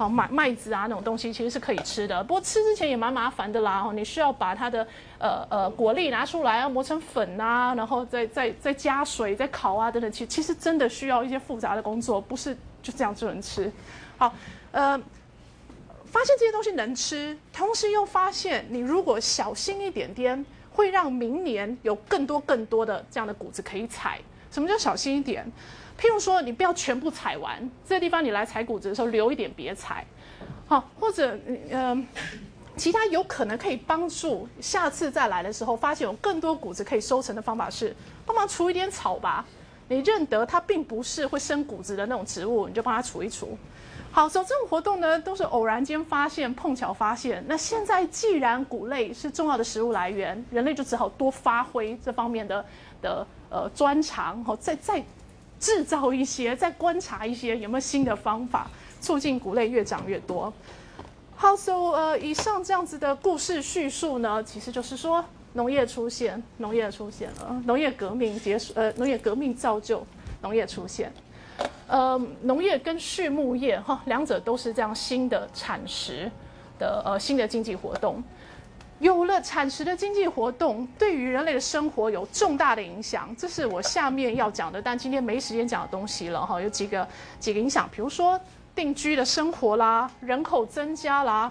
Speaker 1: 好麦麦子啊那种东西其实是可以吃的，不过吃之前也蛮麻烦的啦。哦，你需要把它的呃呃果粒拿出来，要磨成粉啊，然后再再再加水再烤啊等等。其其实真的需要一些复杂的工作，不是就这样就能吃。好，呃，发现这些东西能吃，同时又发现你如果小心一点点，会让明年有更多更多的这样的谷子可以采。什么叫小心一点？譬如说，你不要全部采完，这个地方你来采谷子的时候留一点别采，好，或者嗯，其他有可能可以帮助下次再来的时候发现有更多谷子可以收成的方法是，帮忙除一点草吧。你认得它并不是会生谷子的那种植物，你就帮它除一除。好，所以这种活动呢都是偶然间发现、碰巧发现。那现在既然谷类是重要的食物来源，人类就只好多发挥这方面的的呃专长，好，再再。制造一些，再观察一些有没有新的方法，促进谷类越长越多。好，so 呃，以上这样子的故事叙述呢，其实就是说农业出现，农业出现了，农业革命结束，呃，农业革命造就农业出现。呃，农业跟畜牧业哈，两者都是这样新的产食的呃新的经济活动。有了产食的经济活动，对于人类的生活有重大的影响。这是我下面要讲的，但今天没时间讲的东西了哈。有几个几个影响，比如说定居的生活啦，人口增加啦，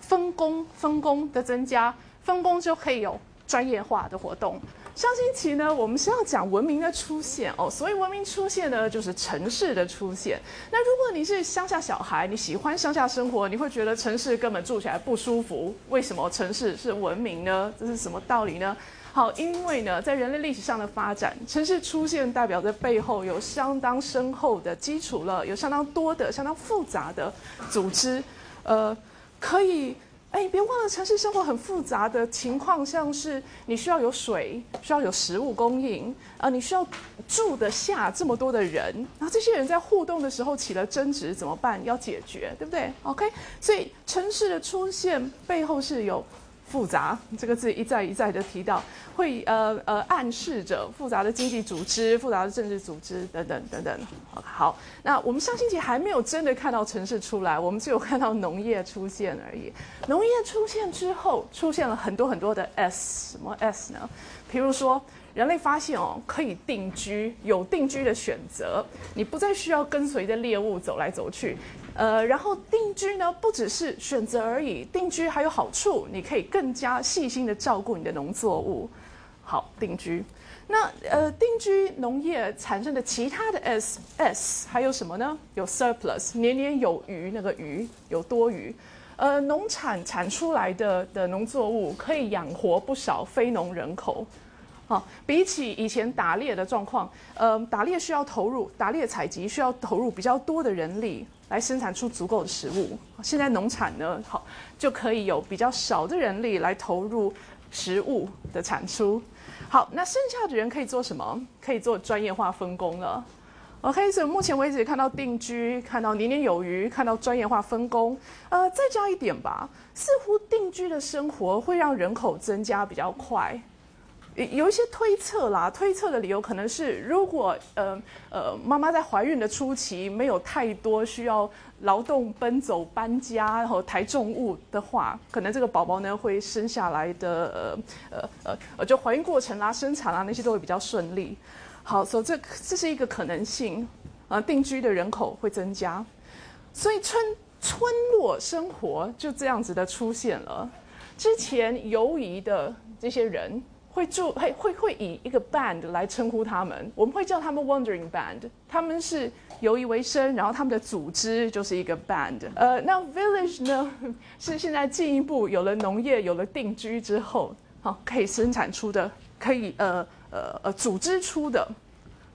Speaker 1: 分工分工的增加，分工就可以有专业化的活动。上星期呢，我们是要讲文明的出现哦，所以文明出现呢，就是城市的出现。那如果你是乡下小孩，你喜欢乡下生活，你会觉得城市根本住起来不舒服。为什么城市是文明呢？这是什么道理呢？好，因为呢，在人类历史上的发展，城市出现代表着背后有相当深厚的基础了，有相当多的、相当复杂的组织，呃，可以。哎，别忘了，城市生活很复杂的情况，像是你需要有水，需要有食物供应，啊，你需要住得下这么多的人，然后这些人在互动的时候起了争执，怎么办？要解决，对不对？OK，所以城市的出现背后是有复杂这个字一再一再的提到，会呃呃暗示着复杂的经济组织、复杂的政治组织等等等等。好，那我们上星期还没有真的看到城市出来，我们只有看到农业出现而已。农业出现之后，出现了很多很多的 S，什么 S 呢？比如说。人类发现哦，可以定居，有定居的选择，你不再需要跟随着猎物走来走去，呃，然后定居呢，不只是选择而已，定居还有好处，你可以更加细心的照顾你的农作物。好，定居，那呃，定居农业产生的其他的 S S 还有什么呢？有 surplus，年年有余，那个余有多余，呃，农产产出来的的农作物可以养活不少非农人口。好，比起以前打猎的状况，呃，打猎需要投入，打猎采集需要投入比较多的人力来生产出足够的食物。现在农产呢，好就可以有比较少的人力来投入食物的产出。好，那剩下的人可以做什么？可以做专业化分工了。OK，所以目前为止看到定居，看到年年有余，看到专业化分工。呃，再加一点吧，似乎定居的生活会让人口增加比较快。有一些推测啦，推测的理由可能是，如果呃呃妈妈在怀孕的初期没有太多需要劳动奔走搬家然后抬重物的话，可能这个宝宝呢会生下来的呃呃呃就怀孕过程啦、生产啦那些都会比较顺利。好，所以这这是一个可能性啊，定居的人口会增加，所以村村落生活就这样子的出现了。之前游移的这些人。会住会会会以一个 band 来称呼他们，我们会叫他们 wandering band。他们是游移为生，然后他们的组织就是一个 band。呃，那 village 呢，是现在进一步有了农业，有了定居之后，好可以生产出的，可以呃呃呃组织出的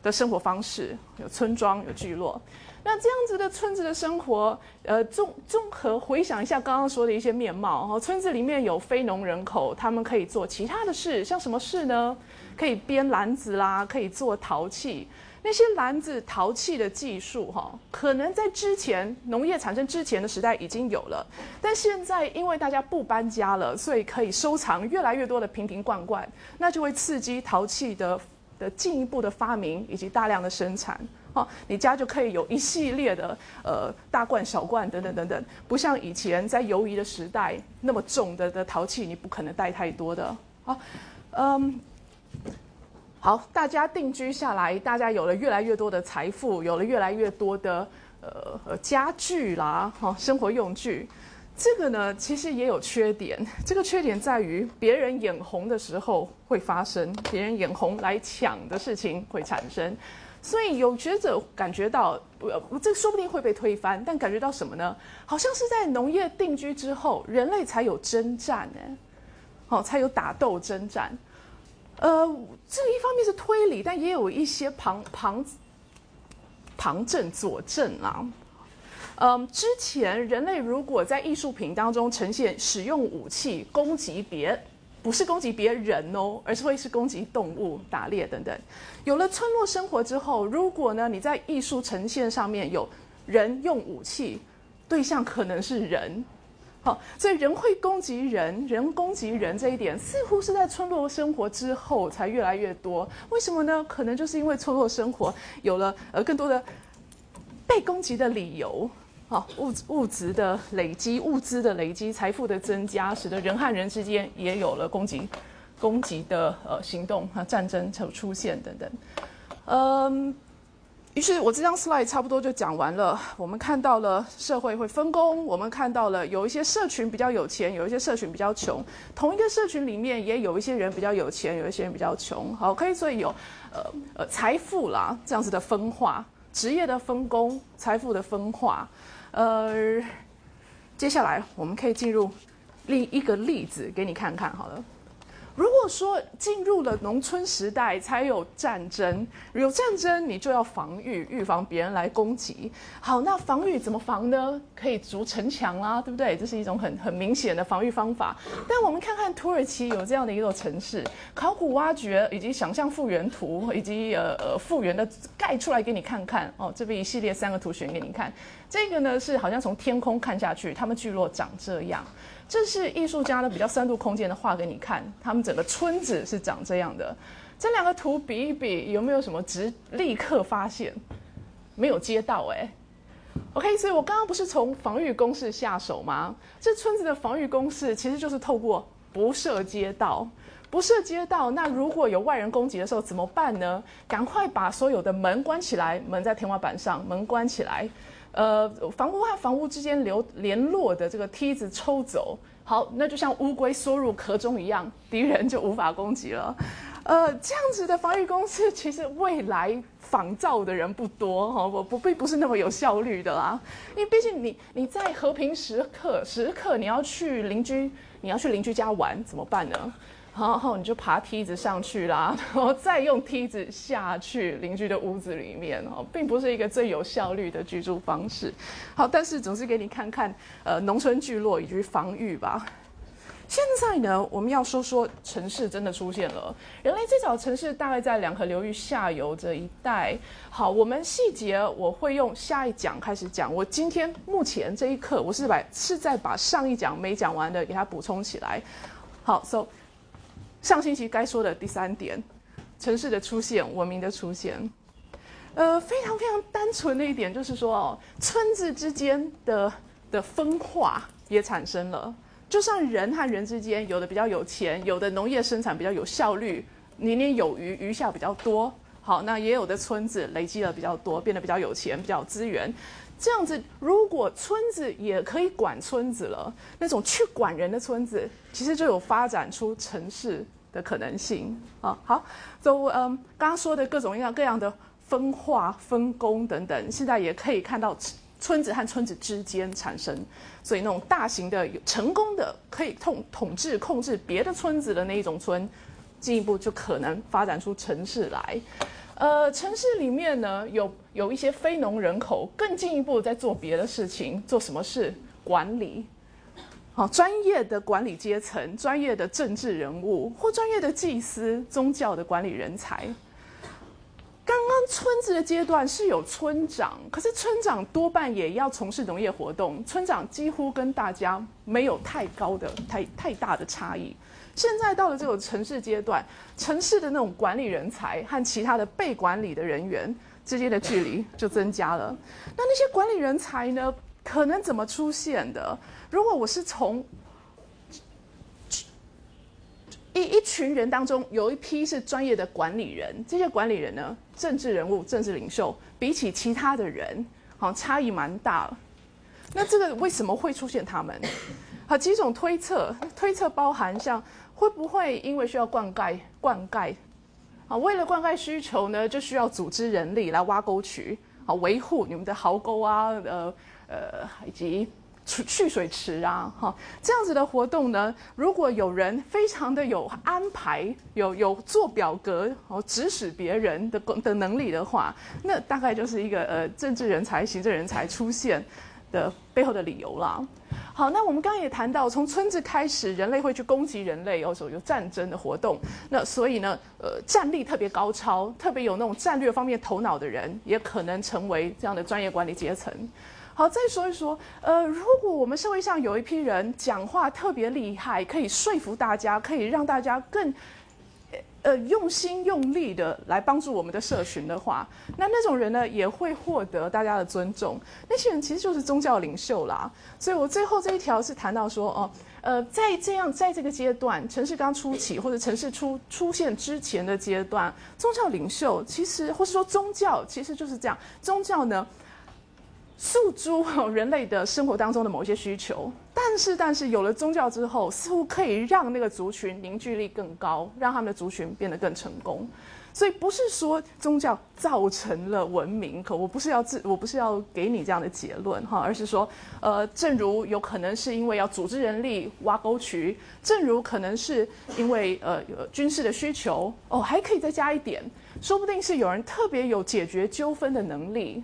Speaker 1: 的生活方式，有村庄，有聚落。那这样子的村子的生活，呃，综综合回想一下刚刚说的一些面貌，哈，村子里面有非农人口，他们可以做其他的事，像什么事呢？可以编篮子啦，可以做陶器。那些篮子、陶器的技术，哈，可能在之前农业产生之前的时代已经有了，但现在因为大家不搬家了，所以可以收藏越来越多的瓶瓶罐罐，那就会刺激陶器的的进一步的发明以及大量的生产。哦，你家就可以有一系列的呃大罐、小罐等等等等，不像以前在游移的时代那么重的的陶器，你不可能带太多的。好，嗯，好，大家定居下来，大家有了越来越多的财富，有了越来越多的呃家具啦，哈，生活用具。这个呢，其实也有缺点。这个缺点在于，别人眼红的时候会发生，别人眼红来抢的事情会产生。所以有学者感觉到，呃，这说不定会被推翻，但感觉到什么呢？好像是在农业定居之后，人类才有征战呢，好，才有打斗征战。呃，这一方面是推理，但也有一些旁旁旁证佐证啊。嗯，之前人类如果在艺术品当中呈现使用武器攻击别。不是攻击别人哦，而是会是攻击动物、打猎等等。有了村落生活之后，如果呢你在艺术呈现上面有人用武器，对象可能是人，好，所以人会攻击人，人攻击人这一点似乎是在村落生活之后才越来越多。为什么呢？可能就是因为村落生活有了呃更多的被攻击的理由。好，物物质的累积，物资的累积，财富的增加，使得人和人之间也有了攻击、攻击的呃行动啊，战争才出现等等。嗯，于是我这张 slide 差不多就讲完了。我们看到了社会会分工，我们看到了有一些社群比较有钱，有一些社群比较穷。同一个社群里面也有一些人比较有钱，有一些人比较穷。好，可以所以有呃呃财富啦这样子的分化，职业的分工，财富的分化。呃，接下来我们可以进入另一个例子给你看看，好了。如果说进入了农村时代才有战争，有战争你就要防御，预防别人来攻击。好，那防御怎么防呢？可以筑城墙啦，对不对？这是一种很很明显的防御方法。但我们看看土耳其有这样的一座城市，考古挖掘以及想象复原图以及呃呃复原的盖出来给你看看哦。这边一系列三个图选给你看。这个呢是好像从天空看下去，他们聚落长这样。这是艺术家的比较三度空间的画给你看，他们整个村子是长这样的。这两个图比一比，有没有什么直立刻发现？没有接到哎。OK，所以我刚刚不是从防御工事下手吗？这村子的防御工事其实就是透过不设街道。不设街道，那如果有外人攻击的时候怎么办呢？赶快把所有的门关起来，门在天花板上，门关起来。呃，房屋和房屋之间留联络的这个梯子抽走。好，那就像乌龟缩入壳中一样，敌人就无法攻击了。呃，这样子的防御公司，其实未来仿造的人不多哈，不不并不是那么有效率的啦。因为毕竟你你在和平时刻时刻，你要去邻居，你要去邻居家玩，怎么办呢？然后你就爬梯子上去啦，然后再用梯子下去邻居的屋子里面哦，并不是一个最有效率的居住方式。好，但是总是给你看看呃农村聚落以及防御吧。现在呢，我们要说说城市真的出现了。人类最早城市大概在两河流域下游这一带。好，我们细节我会用下一讲开始讲。我今天目前这一刻，我是把是在把上一讲没讲完的给它补充起来。好，so。上星期该说的第三点，城市的出现，文明的出现，呃，非常非常单纯的一点就是说哦，村子之间的的分化也产生了。就像人和人之间，有的比较有钱，有的农业生产比较有效率，年年有余，余下比较多。好，那也有的村子累积了比较多，变得比较有钱，比较有资源。这样子，如果村子也可以管村子了，那种去管人的村子，其实就有发展出城市。的可能性啊，好，就嗯，刚刚说的各种各样各样的分化、分工等等，现在也可以看到村子和村子之间产生，所以那种大型的、有成功的可以统统治、控制别的村子的那一种村，进一步就可能发展出城市来。呃，城市里面呢，有有一些非农人口，更进一步在做别的事情，做什么事？管理。好，专业的管理阶层、专业的政治人物或专业的祭司、宗教的管理人才。刚刚村子的阶段是有村长，可是村长多半也要从事农业活动，村长几乎跟大家没有太高的、太太大的差异。现在到了这种城市阶段，城市的那种管理人才和其他的被管理的人员之间的距离就增加了。那那些管理人才呢？可能怎么出现的？如果我是从一一群人当中有一批是专业的管理人，这些管理人呢，政治人物、政治领袖，比起其他的人，好像差异蛮大。那这个为什么会出现他们？好，几种推测，推测包含像会不会因为需要灌溉，灌溉，啊，为了灌溉需求呢，就需要组织人力来挖沟渠，啊，维护你们的壕沟啊，呃。呃，以及蓄水池啊，哈，这样子的活动呢，如果有人非常的有安排，有有做表格哦，指使别人的的能力的话，那大概就是一个呃政治人才、行政人才出现的背后的理由啦。好，那我们刚刚也谈到，从村子开始，人类会去攻击人类，有时候有战争的活动，那所以呢，呃，战力特别高超、特别有那种战略方面头脑的人，也可能成为这样的专业管理阶层。好，再说一说，呃，如果我们社会上有一批人讲话特别厉害，可以说服大家，可以让大家更，呃，用心用力的来帮助我们的社群的话，那那种人呢，也会获得大家的尊重。那些人其实就是宗教领袖啦。所以我最后这一条是谈到说，哦，呃，在这样在这个阶段，城市刚初起或者城市出出现之前的阶段，宗教领袖其实，或是说宗教其实就是这样，宗教呢。诉诸人类的生活当中的某些需求，但是但是有了宗教之后，似乎可以让那个族群凝聚力更高，让他们的族群变得更成功。所以不是说宗教造成了文明，可我不是要自，我不是要给你这样的结论哈，而是说，呃，正如有可能是因为要组织人力挖沟渠，正如可能是因为呃军事的需求，哦，还可以再加一点，说不定是有人特别有解决纠纷的能力。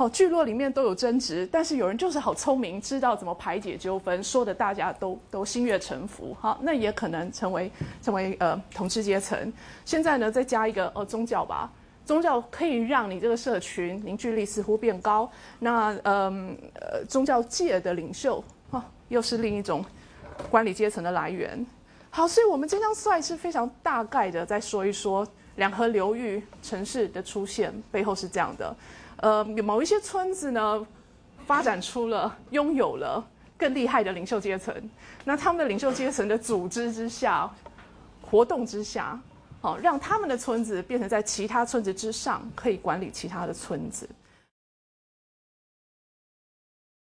Speaker 1: 哦，聚落里面都有争执，但是有人就是好聪明，知道怎么排解纠纷，说的大家都都心悦诚服。好，那也可能成为成为呃统治阶层。现在呢，再加一个呃宗教吧，宗教可以让你这个社群凝聚力似乎变高。那嗯呃宗教界的领袖，哦，又是另一种管理阶层的来源。好，所以我们这张 slide 是非常大概的再说一说两河流域城市的出现背后是这样的。呃，某一些村子呢，发展出了拥有了更厉害的领袖阶层。那他们的领袖阶层的组织之下、活动之下，好，让他们的村子变成在其他村子之上，可以管理其他的村子。